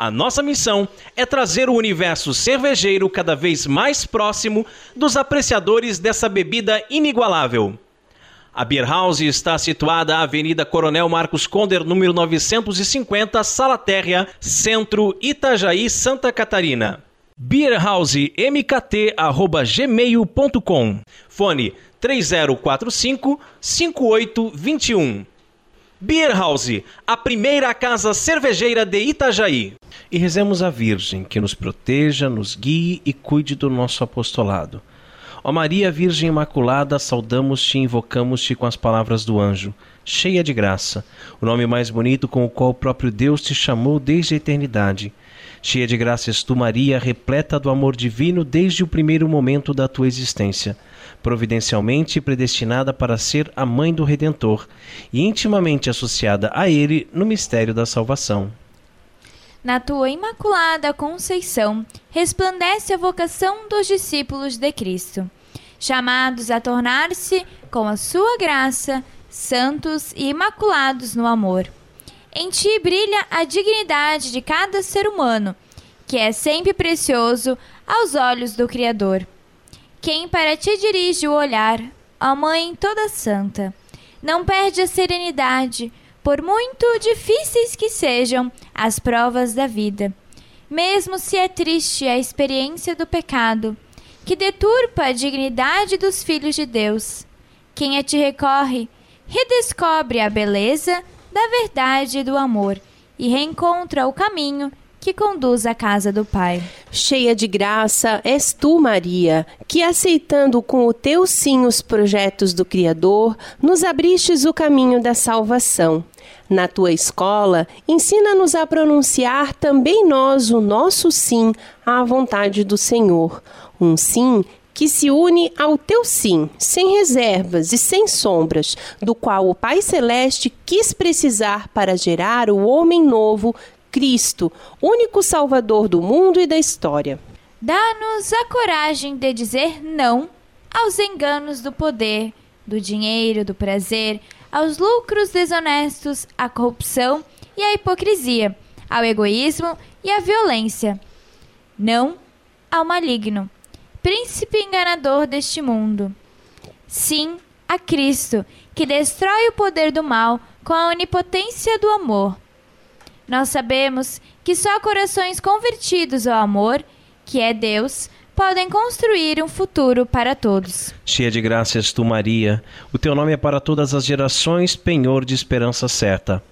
A nossa missão é trazer o universo cervejeiro cada vez mais próximo dos apreciadores dessa bebida inigualável. A Beer House está situada à Avenida Coronel Marcos Conder, número 950, Sala Térrea, Centro, Itajaí, Santa Catarina. beerhousemkt@gmail.com. Fone 3045 5821. Beer House, a primeira casa cervejeira de Itajaí. E rezemos a Virgem que nos proteja, nos guie e cuide do nosso apostolado. Ó Maria, Virgem Imaculada, saudamos-te e invocamos-te com as palavras do anjo, cheia de graça, o nome mais bonito com o qual o próprio Deus te chamou desde a eternidade. Cheia de graça és tu, Maria, repleta do amor divino desde o primeiro momento da tua existência, providencialmente predestinada para ser a mãe do Redentor e intimamente associada a ele no mistério da salvação. Na tua imaculada conceição resplandece a vocação dos discípulos de Cristo, chamados a tornar-se, com a sua graça, santos e imaculados no amor. Em ti brilha a dignidade de cada ser humano, que é sempre precioso aos olhos do Criador. Quem para ti dirige o olhar, ó Mãe toda santa, não perde a serenidade, por muito difíceis que sejam as provas da vida. Mesmo se é triste a experiência do pecado, que deturpa a dignidade dos filhos de Deus, quem a ti recorre, redescobre a beleza da verdade e do amor e reencontra o caminho que conduz à casa do Pai. Cheia de graça és tu, Maria, que aceitando com o teu sim os projetos do Criador, nos abristes o caminho da salvação. Na tua escola, ensina-nos a pronunciar também nós o nosso sim à vontade do Senhor. Um sim que se une ao teu sim, sem reservas e sem sombras, do qual o Pai Celeste quis precisar para gerar o homem novo Cristo, único Salvador do mundo e da história. Dá-nos a coragem de dizer não aos enganos do poder, do dinheiro, do prazer, aos lucros desonestos, à corrupção e à hipocrisia, ao egoísmo e à violência. Não ao maligno, príncipe enganador deste mundo. Sim a Cristo, que destrói o poder do mal com a onipotência do amor nós sabemos que só corações convertidos ao amor, que é Deus, podem construir um futuro para todos. Cheia de graças tu, Maria, o teu nome é para todas as gerações penhor de esperança certa.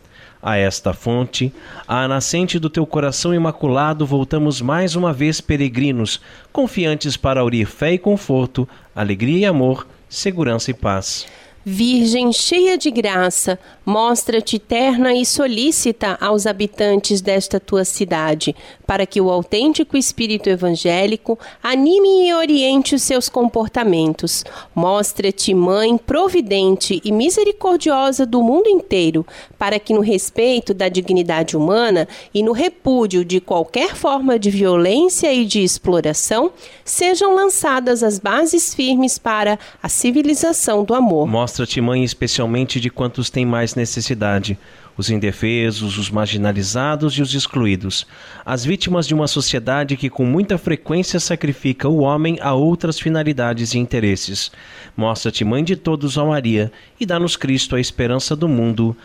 A esta fonte, à nascente do teu coração imaculado, voltamos mais uma vez peregrinos, confiantes para aurir fé e conforto, alegria e amor, segurança e paz. Virgem cheia de graça, mostra-te terna e solícita aos habitantes desta tua cidade, para que o autêntico espírito evangélico anime e oriente os seus comportamentos. Mostra-te mãe providente e misericordiosa do mundo inteiro, para que no respeito da dignidade humana e no repúdio de qualquer forma de violência e de exploração, sejam lançadas as bases firmes para a civilização do amor. Mostra-te mãe especialmente de quantos têm mais necessidade os indefesos, os marginalizados e os excluídos, as vítimas de uma sociedade que com muita frequência sacrifica o homem a outras finalidades e interesses. Mostra-te mãe de todos, ó Maria, e dá-nos Cristo a esperança do mundo.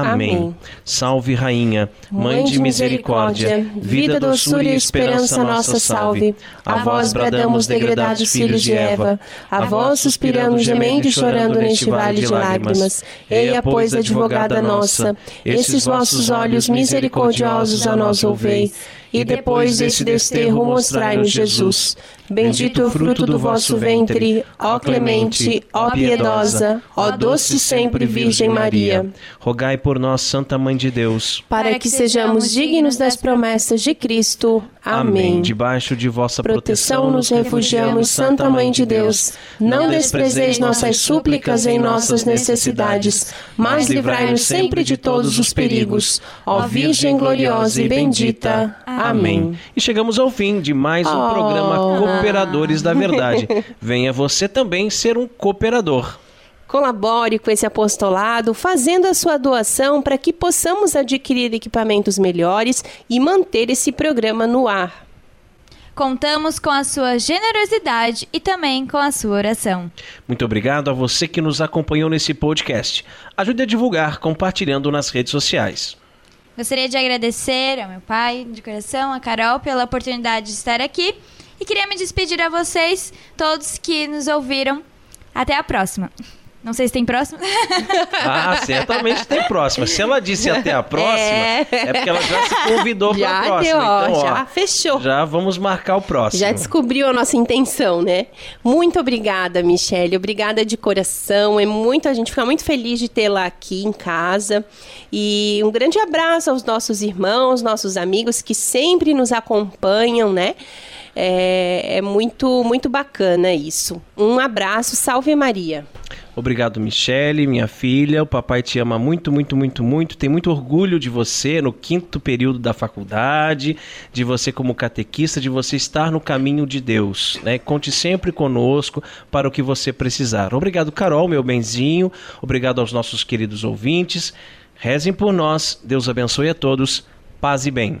Amém. Amém. Salve, Rainha, Mãe, de misericórdia, vida, doçura e esperança nossa salve. A vós bradamos, degradados filhos de Eva, a vós suspiramos, gemendo e chorando neste vale de lágrimas. Eia, pois, advogada nossa, esses vossos olhos misericordiosos a nós ouvei, e depois desse desterro mostrai-nos Jesus. Bendito o fruto do vosso ventre, ó clemente, ó piedosa, ó doce sempre Virgem Maria. Rogai por nós, Santa Mãe de Deus, para que sejamos dignos das promessas de Cristo. Amém. Debaixo de vossa proteção nos refugiamos, Santa Mãe de Deus. Não desprezeis nossas súplicas em nossas necessidades, mas livrai-nos sempre de todos os perigos. Ó Virgem gloriosa e bendita. Amém. E chegamos ao fim de mais um oh. programa Cooperadores da Verdade. Venha você também ser um cooperador. Colabore com esse apostolado, fazendo a sua doação para que possamos adquirir equipamentos melhores e manter esse programa no ar. Contamos com a sua generosidade e também com a sua oração. Muito obrigado a você que nos acompanhou nesse podcast. Ajude a divulgar compartilhando nas redes sociais. Gostaria de agradecer ao meu pai de coração, a Carol, pela oportunidade de estar aqui e queria me despedir a vocês, todos que nos ouviram. Até a próxima. Não sei se tem próxima. Ah, certamente tem próxima. Se ela disse até a próxima, é, é porque ela já se convidou para a próxima. Deu, ó, então, ó, já fechou. Já vamos marcar o próximo. Já descobriu a nossa intenção, né? Muito obrigada, Michelle. Obrigada de coração. É muito, a gente fica muito feliz de tê-la aqui em casa. E um grande abraço aos nossos irmãos, nossos amigos que sempre nos acompanham, né? É, é muito, muito bacana isso. Um abraço, salve Maria. Obrigado, Michele, minha filha. O papai te ama muito, muito, muito, muito. Tem muito orgulho de você no quinto período da faculdade, de você como catequista, de você estar no caminho de Deus. Né? Conte sempre conosco para o que você precisar. Obrigado, Carol, meu benzinho. Obrigado aos nossos queridos ouvintes. Rezem por nós. Deus abençoe a todos. Paz e bem.